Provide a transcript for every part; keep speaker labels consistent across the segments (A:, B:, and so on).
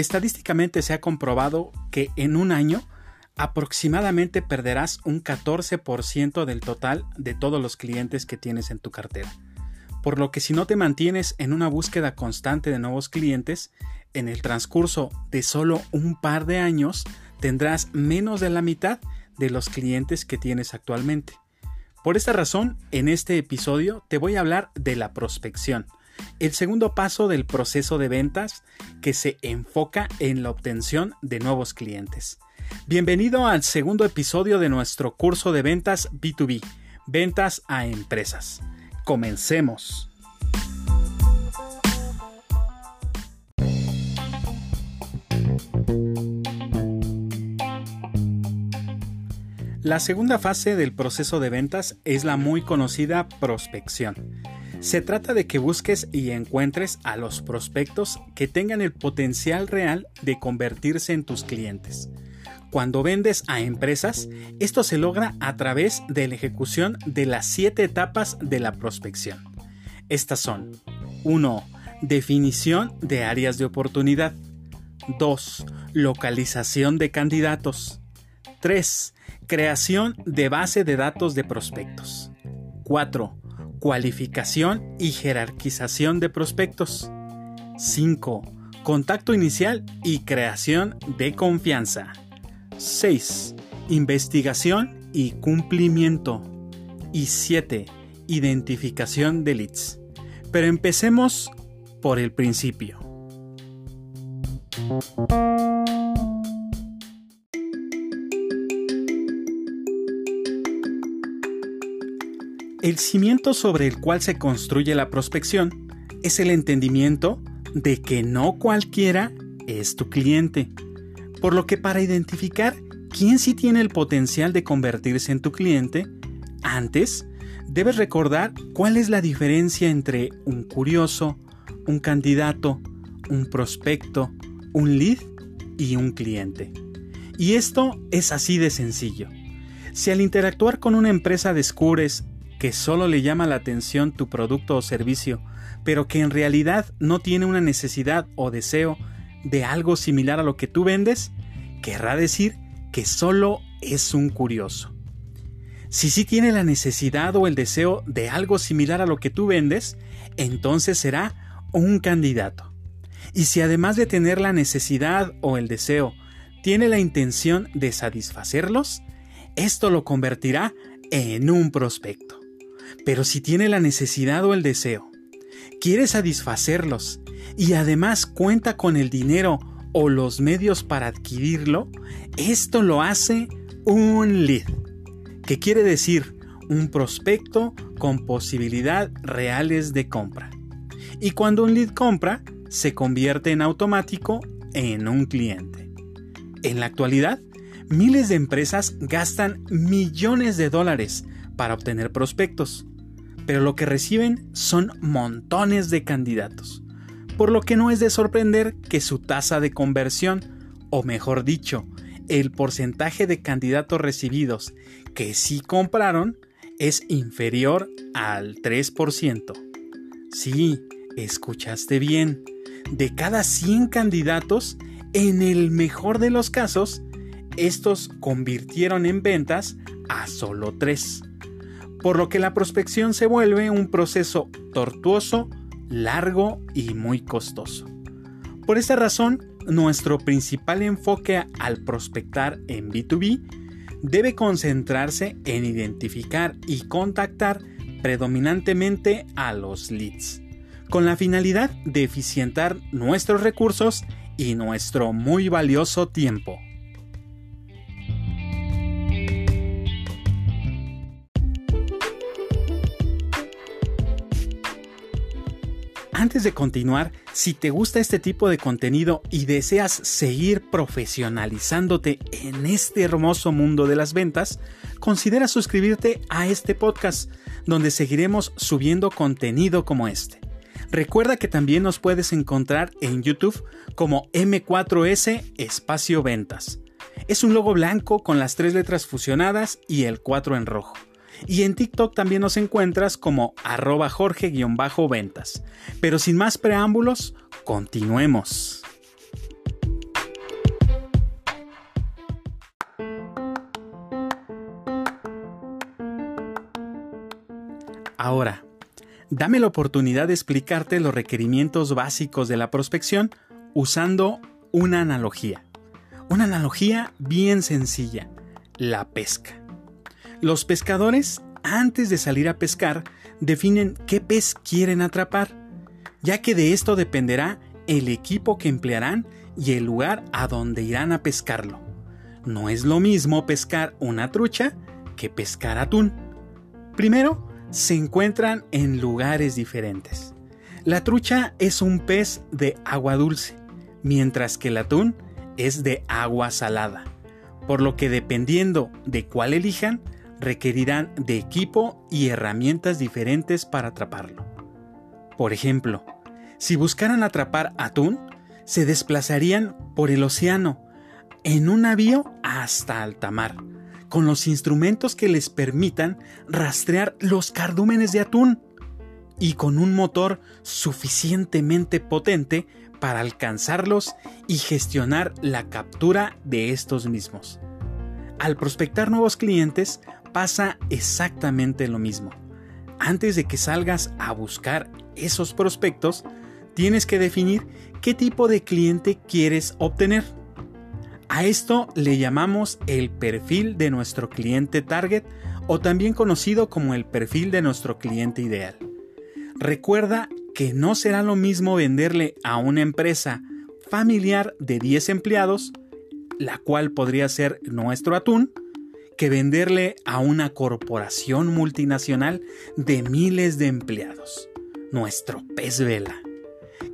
A: estadísticamente se ha comprobado que en un año aproximadamente perderás un 14% del total de todos los clientes que tienes en tu cartera. Por lo que si no te mantienes en una búsqueda constante de nuevos clientes, en el transcurso de solo un par de años tendrás menos de la mitad de los clientes que tienes actualmente. Por esta razón, en este episodio te voy a hablar de la prospección, el segundo paso del proceso de ventas que se enfoca en la obtención de nuevos clientes. Bienvenido al segundo episodio de nuestro curso de ventas B2B, ventas a empresas. Comencemos. La segunda fase del proceso de ventas es la muy conocida prospección. Se trata de que busques y encuentres a los prospectos que tengan el potencial real de convertirse en tus clientes. Cuando vendes a empresas, esto se logra a través de la ejecución de las siete etapas de la prospección. Estas son 1. Definición de áreas de oportunidad. 2. Localización de candidatos. 3. Creación de base de datos de prospectos. 4 Cualificación y jerarquización de prospectos. 5. Contacto inicial y creación de confianza. 6. Investigación y cumplimiento. Y 7. Identificación de leads. Pero empecemos por el principio. El cimiento sobre el cual se construye la prospección es el entendimiento de que no cualquiera es tu cliente. Por lo que para identificar quién sí tiene el potencial de convertirse en tu cliente, antes debes recordar cuál es la diferencia entre un curioso, un candidato, un prospecto, un lead y un cliente. Y esto es así de sencillo. Si al interactuar con una empresa descubres que solo le llama la atención tu producto o servicio, pero que en realidad no tiene una necesidad o deseo de algo similar a lo que tú vendes, querrá decir que solo es un curioso. Si sí tiene la necesidad o el deseo de algo similar a lo que tú vendes, entonces será un candidato. Y si además de tener la necesidad o el deseo, tiene la intención de satisfacerlos, esto lo convertirá en un prospecto. Pero si tiene la necesidad o el deseo, quiere satisfacerlos y además cuenta con el dinero o los medios para adquirirlo, esto lo hace un lead, que quiere decir un prospecto con posibilidad reales de compra. Y cuando un lead compra, se convierte en automático en un cliente. En la actualidad, miles de empresas gastan millones de dólares para obtener prospectos, pero lo que reciben son montones de candidatos, por lo que no es de sorprender que su tasa de conversión, o mejor dicho, el porcentaje de candidatos recibidos que sí compraron, es inferior al 3%. Sí, escuchaste bien. De cada 100 candidatos, en el mejor de los casos, estos convirtieron en ventas a solo 3 por lo que la prospección se vuelve un proceso tortuoso, largo y muy costoso. Por esta razón, nuestro principal enfoque al prospectar en B2B debe concentrarse en identificar y contactar predominantemente a los leads, con la finalidad de eficientar nuestros recursos y nuestro muy valioso tiempo. Antes de continuar, si te gusta este tipo de contenido y deseas seguir profesionalizándote en este hermoso mundo de las ventas, considera suscribirte a este podcast, donde seguiremos subiendo contenido como este. Recuerda que también nos puedes encontrar en YouTube como M4S Espacio Ventas. Es un logo blanco con las tres letras fusionadas y el 4 en rojo. Y en TikTok también nos encuentras como arroba jorge-ventas. Pero sin más preámbulos, continuemos. Ahora, dame la oportunidad de explicarte los requerimientos básicos de la prospección usando una analogía. Una analogía bien sencilla, la pesca. Los pescadores, antes de salir a pescar, definen qué pez quieren atrapar, ya que de esto dependerá el equipo que emplearán y el lugar a donde irán a pescarlo. No es lo mismo pescar una trucha que pescar atún. Primero, se encuentran en lugares diferentes. La trucha es un pez de agua dulce, mientras que el atún es de agua salada, por lo que dependiendo de cuál elijan, requerirán de equipo y herramientas diferentes para atraparlo. Por ejemplo, si buscaran atrapar atún, se desplazarían por el océano, en un navío hasta alta mar, con los instrumentos que les permitan rastrear los cardúmenes de atún y con un motor suficientemente potente para alcanzarlos y gestionar la captura de estos mismos. Al prospectar nuevos clientes pasa exactamente lo mismo. Antes de que salgas a buscar esos prospectos, tienes que definir qué tipo de cliente quieres obtener. A esto le llamamos el perfil de nuestro cliente target o también conocido como el perfil de nuestro cliente ideal. Recuerda que no será lo mismo venderle a una empresa familiar de 10 empleados, la cual podría ser nuestro atún, que venderle a una corporación multinacional de miles de empleados, nuestro pez vela.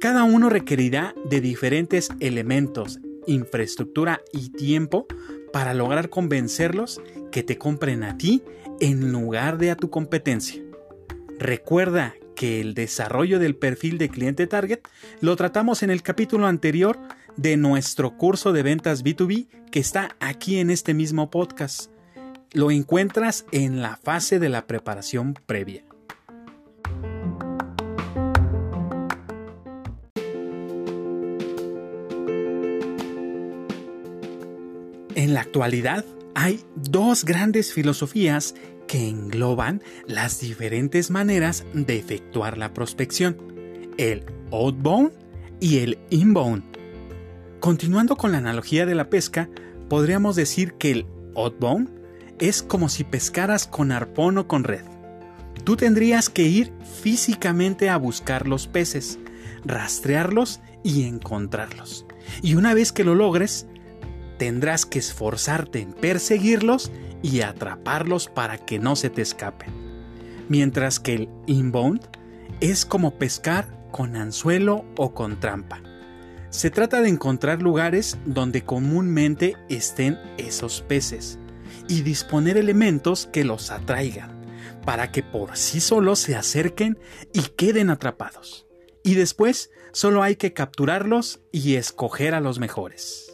A: Cada uno requerirá de diferentes elementos infraestructura y tiempo para lograr convencerlos que te compren a ti en lugar de a tu competencia. Recuerda que el desarrollo del perfil de cliente target lo tratamos en el capítulo anterior de nuestro curso de ventas B2B que está aquí en este mismo podcast. Lo encuentras en la fase de la preparación previa. En la actualidad hay dos grandes filosofías que engloban las diferentes maneras de efectuar la prospección, el outbound y el inbound. Continuando con la analogía de la pesca, podríamos decir que el outbound es como si pescaras con arpón o con red. Tú tendrías que ir físicamente a buscar los peces, rastrearlos y encontrarlos. Y una vez que lo logres, tendrás que esforzarte en perseguirlos y atraparlos para que no se te escapen. Mientras que el inbound es como pescar con anzuelo o con trampa. Se trata de encontrar lugares donde comúnmente estén esos peces y disponer elementos que los atraigan para que por sí solos se acerquen y queden atrapados. Y después solo hay que capturarlos y escoger a los mejores.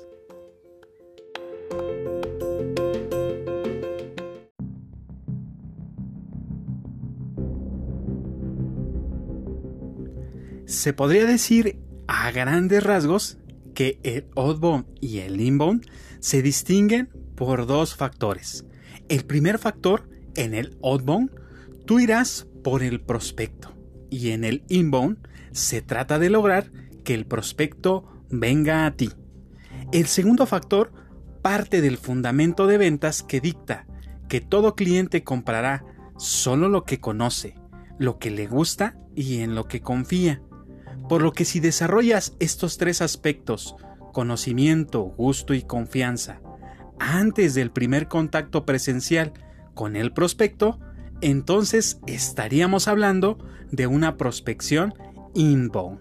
A: Se podría decir a grandes rasgos que el outbound y el inbound se distinguen por dos factores. El primer factor, en el outbound, tú irás por el prospecto y en el inbound se trata de lograr que el prospecto venga a ti. El segundo factor parte del fundamento de ventas que dicta que todo cliente comprará solo lo que conoce, lo que le gusta y en lo que confía. Por lo que si desarrollas estos tres aspectos, conocimiento, gusto y confianza, antes del primer contacto presencial con el prospecto, entonces estaríamos hablando de una prospección inbound.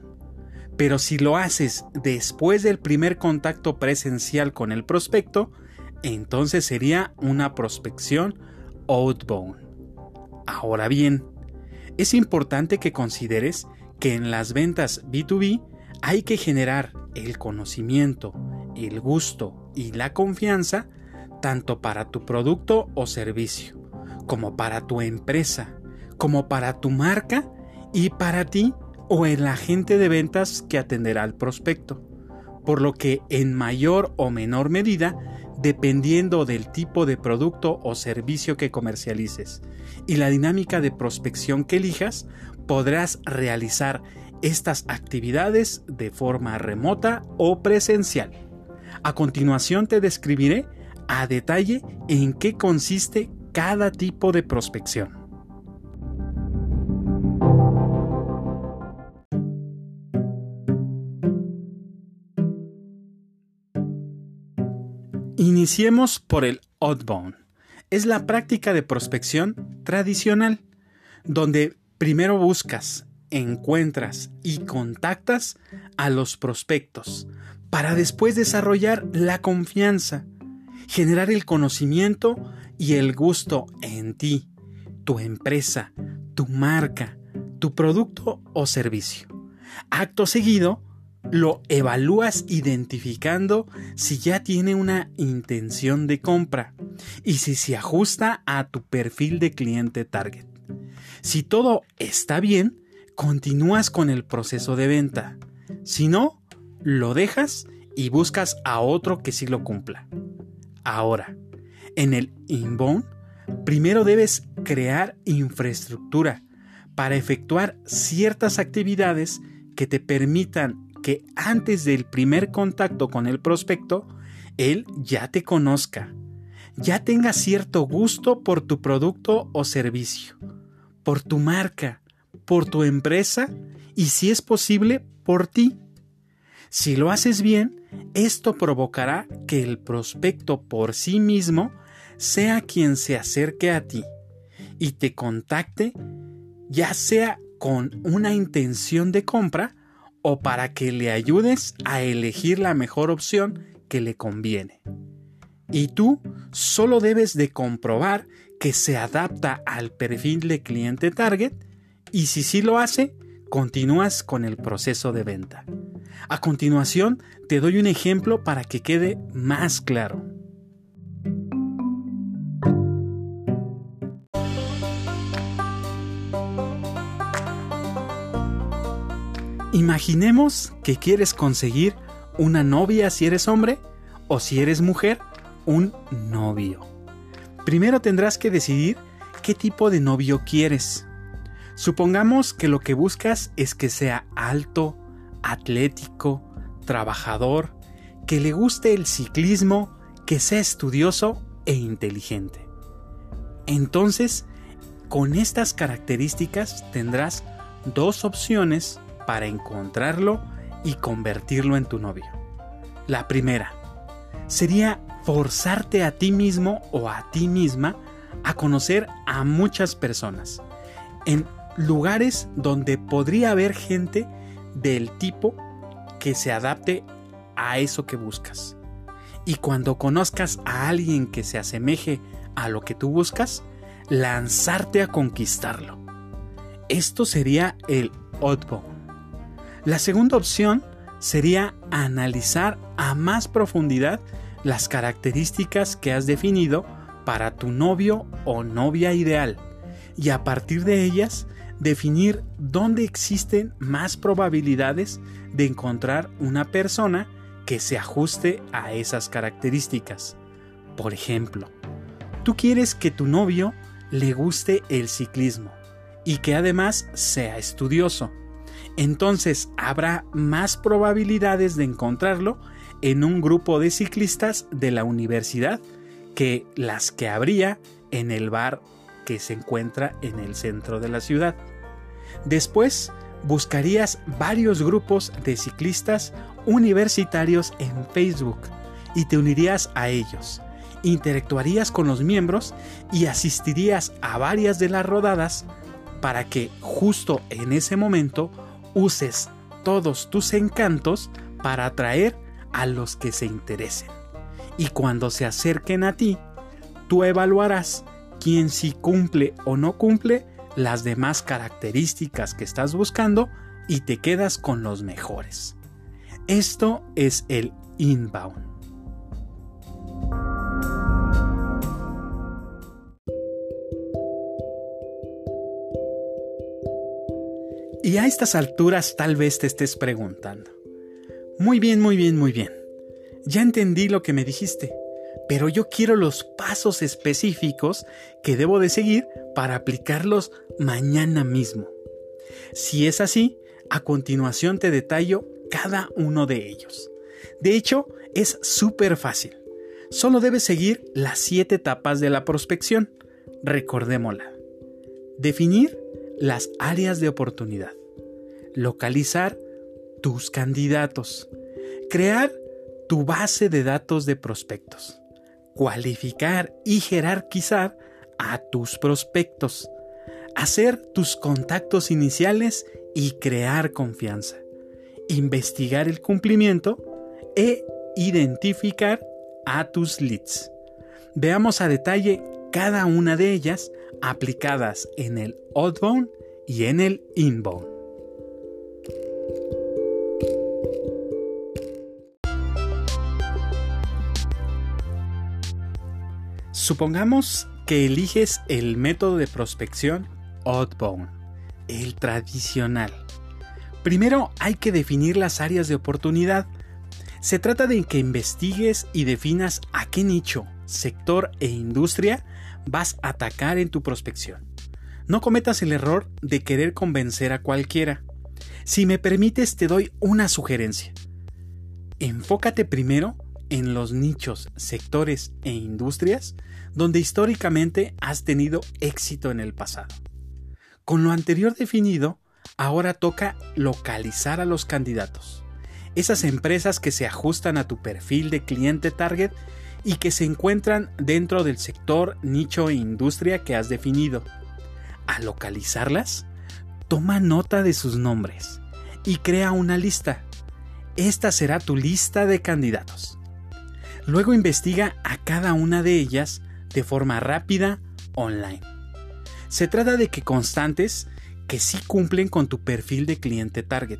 A: Pero si lo haces después del primer contacto presencial con el prospecto, entonces sería una prospección outbound. Ahora bien, es importante que consideres que en las ventas B2B hay que generar el conocimiento, el gusto y la confianza tanto para tu producto o servicio, como para tu empresa, como para tu marca y para ti o el agente de ventas que atenderá al prospecto, por lo que en mayor o menor medida dependiendo del tipo de producto o servicio que comercialices y la dinámica de prospección que elijas, podrás realizar estas actividades de forma remota o presencial. A continuación te describiré a detalle en qué consiste cada tipo de prospección. Iniciemos por el outbound. Es la práctica de prospección tradicional, donde primero buscas, encuentras y contactas a los prospectos para después desarrollar la confianza, generar el conocimiento y el gusto en ti, tu empresa, tu marca, tu producto o servicio. Acto seguido, lo evalúas identificando si ya tiene una intención de compra y si se ajusta a tu perfil de cliente target. Si todo está bien, continúas con el proceso de venta. Si no, lo dejas y buscas a otro que sí lo cumpla. Ahora, en el inbound, primero debes crear infraestructura para efectuar ciertas actividades que te permitan que antes del primer contacto con el prospecto, él ya te conozca, ya tenga cierto gusto por tu producto o servicio, por tu marca, por tu empresa y si es posible, por ti. Si lo haces bien, esto provocará que el prospecto por sí mismo sea quien se acerque a ti y te contacte, ya sea con una intención de compra o para que le ayudes a elegir la mejor opción que le conviene. Y tú solo debes de comprobar que se adapta al perfil de cliente target y si sí lo hace, continúas con el proceso de venta. A continuación, te doy un ejemplo para que quede más claro. Imaginemos que quieres conseguir una novia si eres hombre o si eres mujer, un novio. Primero tendrás que decidir qué tipo de novio quieres. Supongamos que lo que buscas es que sea alto, atlético, trabajador, que le guste el ciclismo, que sea estudioso e inteligente. Entonces, con estas características tendrás dos opciones para encontrarlo y convertirlo en tu novio. La primera sería forzarte a ti mismo o a ti misma a conocer a muchas personas en lugares donde podría haber gente del tipo que se adapte a eso que buscas. Y cuando conozcas a alguien que se asemeje a lo que tú buscas, lanzarte a conquistarlo. Esto sería el outbound. La segunda opción sería analizar a más profundidad las características que has definido para tu novio o novia ideal y a partir de ellas definir dónde existen más probabilidades de encontrar una persona que se ajuste a esas características. Por ejemplo, tú quieres que tu novio le guste el ciclismo y que además sea estudioso. Entonces habrá más probabilidades de encontrarlo en un grupo de ciclistas de la universidad que las que habría en el bar que se encuentra en el centro de la ciudad. Después, buscarías varios grupos de ciclistas universitarios en Facebook y te unirías a ellos. Interactuarías con los miembros y asistirías a varias de las rodadas para que justo en ese momento uses todos tus encantos para atraer a los que se interesen. Y cuando se acerquen a ti, tú evaluarás quien si cumple o no cumple las demás características que estás buscando y te quedas con los mejores. Esto es el inbound. Y a estas alturas tal vez te estés preguntando. Muy bien, muy bien, muy bien. Ya entendí lo que me dijiste pero yo quiero los pasos específicos que debo de seguir para aplicarlos mañana mismo. Si es así, a continuación te detallo cada uno de ellos. De hecho, es súper fácil. Solo debes seguir las siete etapas de la prospección. Recordémosla. Definir las áreas de oportunidad. Localizar tus candidatos. Crear tu base de datos de prospectos. Cualificar y jerarquizar a tus prospectos. Hacer tus contactos iniciales y crear confianza. Investigar el cumplimiento e identificar a tus leads. Veamos a detalle cada una de ellas aplicadas en el outbound y en el inbound. Supongamos que eliges el método de prospección outbound, el tradicional. Primero hay que definir las áreas de oportunidad se trata de que investigues y definas a qué nicho, sector e industria vas a atacar en tu prospección. No cometas el error de querer convencer a cualquiera. Si me permites, te doy una sugerencia. Enfócate primero en los nichos, sectores e industrias donde históricamente has tenido éxito en el pasado. Con lo anterior definido, ahora toca localizar a los candidatos esas empresas que se ajustan a tu perfil de cliente target y que se encuentran dentro del sector, nicho e industria que has definido. Al localizarlas, toma nota de sus nombres y crea una lista. Esta será tu lista de candidatos. Luego investiga a cada una de ellas de forma rápida online. Se trata de que constantes que sí cumplen con tu perfil de cliente target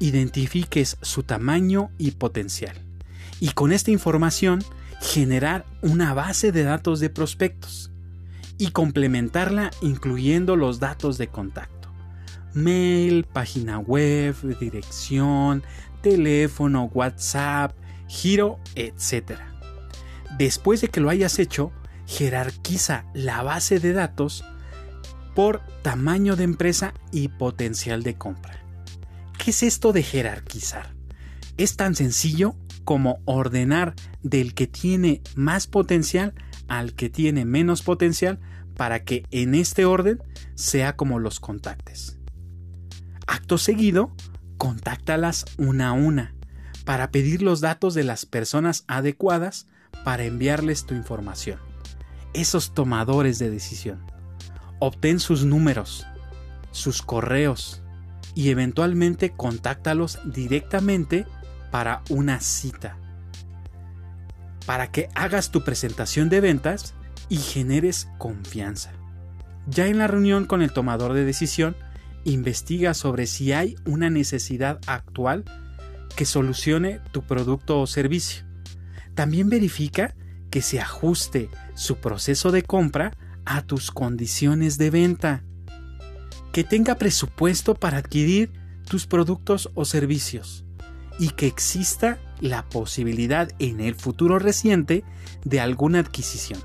A: identifiques su tamaño y potencial. Y con esta información generar una base de datos de prospectos y complementarla incluyendo los datos de contacto. Mail, página web, dirección, teléfono, WhatsApp, giro, etc. Después de que lo hayas hecho, jerarquiza la base de datos por tamaño de empresa y potencial de compra. ¿Qué es esto de jerarquizar? Es tan sencillo como ordenar del que tiene más potencial al que tiene menos potencial para que en este orden sea como los contactes. Acto seguido, contáctalas una a una para pedir los datos de las personas adecuadas para enviarles tu información. Esos tomadores de decisión. Obtén sus números, sus correos, y eventualmente contáctalos directamente para una cita. Para que hagas tu presentación de ventas y generes confianza. Ya en la reunión con el tomador de decisión, investiga sobre si hay una necesidad actual que solucione tu producto o servicio. También verifica que se ajuste su proceso de compra a tus condiciones de venta que tenga presupuesto para adquirir tus productos o servicios y que exista la posibilidad en el futuro reciente de alguna adquisición.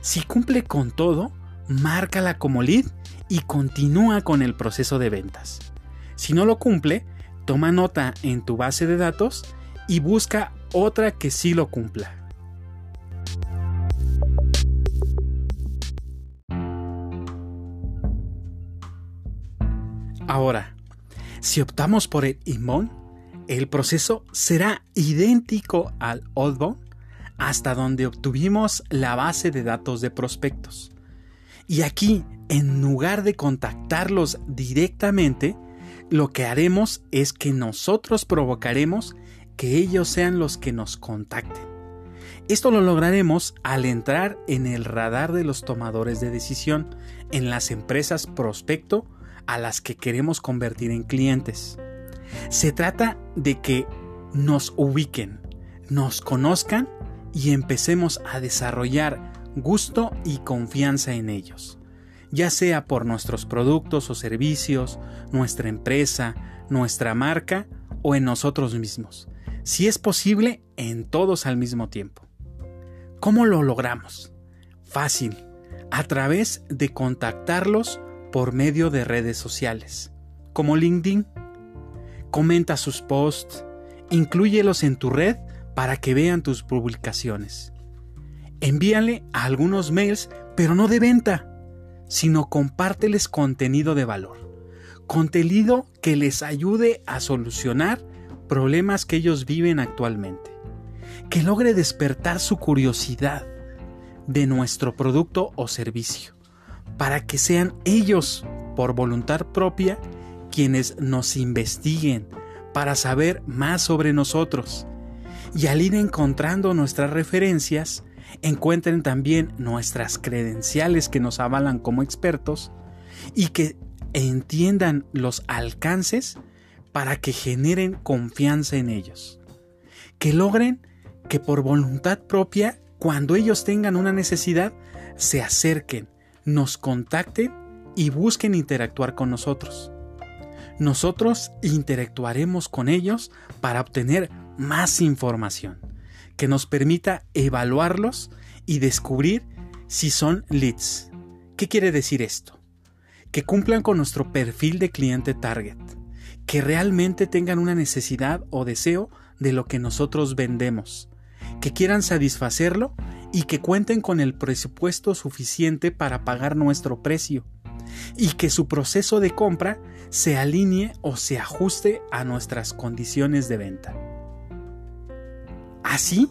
A: Si cumple con todo, márcala como lead y continúa con el proceso de ventas. Si no lo cumple, toma nota en tu base de datos y busca otra que sí lo cumpla. Ahora, si optamos por el inbound, el proceso será idéntico al outbound hasta donde obtuvimos la base de datos de prospectos. Y aquí, en lugar de contactarlos directamente, lo que haremos es que nosotros provocaremos que ellos sean los que nos contacten. Esto lo lograremos al entrar en el radar de los tomadores de decisión en las empresas prospecto a las que queremos convertir en clientes. Se trata de que nos ubiquen, nos conozcan y empecemos a desarrollar gusto y confianza en ellos, ya sea por nuestros productos o servicios, nuestra empresa, nuestra marca o en nosotros mismos, si es posible en todos al mismo tiempo. ¿Cómo lo logramos? Fácil, a través de contactarlos por medio de redes sociales, como LinkedIn. Comenta sus posts, inclúyelos en tu red para que vean tus publicaciones. Envíale algunos mails, pero no de venta, sino compárteles contenido de valor. Contenido que les ayude a solucionar problemas que ellos viven actualmente. Que logre despertar su curiosidad de nuestro producto o servicio, para que sean ellos, por voluntad propia, quienes nos investiguen para saber más sobre nosotros. Y al ir encontrando nuestras referencias, encuentren también nuestras credenciales que nos avalan como expertos y que entiendan los alcances para que generen confianza en ellos. Que logren que por voluntad propia, cuando ellos tengan una necesidad, se acerquen, nos contacten y busquen interactuar con nosotros. Nosotros interactuaremos con ellos para obtener más información que nos permita evaluarlos y descubrir si son leads. ¿Qué quiere decir esto? Que cumplan con nuestro perfil de cliente target, que realmente tengan una necesidad o deseo de lo que nosotros vendemos, que quieran satisfacerlo y que cuenten con el presupuesto suficiente para pagar nuestro precio y que su proceso de compra se alinee o se ajuste a nuestras condiciones de venta. Así,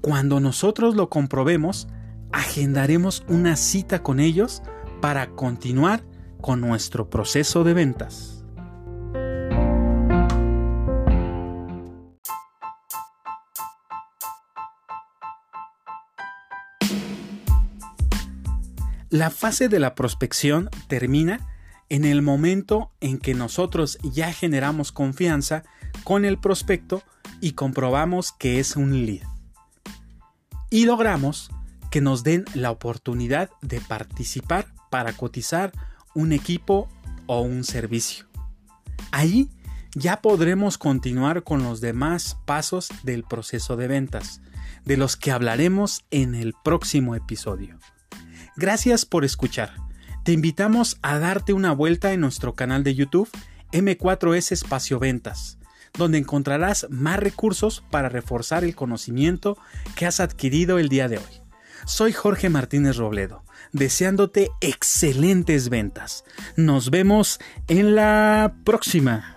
A: cuando nosotros lo comprobemos, agendaremos una cita con ellos para continuar con nuestro proceso de ventas. La fase de la prospección termina en el momento en que nosotros ya generamos confianza con el prospecto y comprobamos que es un lead. Y logramos que nos den la oportunidad de participar para cotizar un equipo o un servicio. Ahí ya podremos continuar con los demás pasos del proceso de ventas, de los que hablaremos en el próximo episodio. Gracias por escuchar. Te invitamos a darte una vuelta en nuestro canal de YouTube M4S Espacio Ventas donde encontrarás más recursos para reforzar el conocimiento que has adquirido el día de hoy. Soy Jorge Martínez Robledo, deseándote excelentes ventas. Nos vemos en la próxima.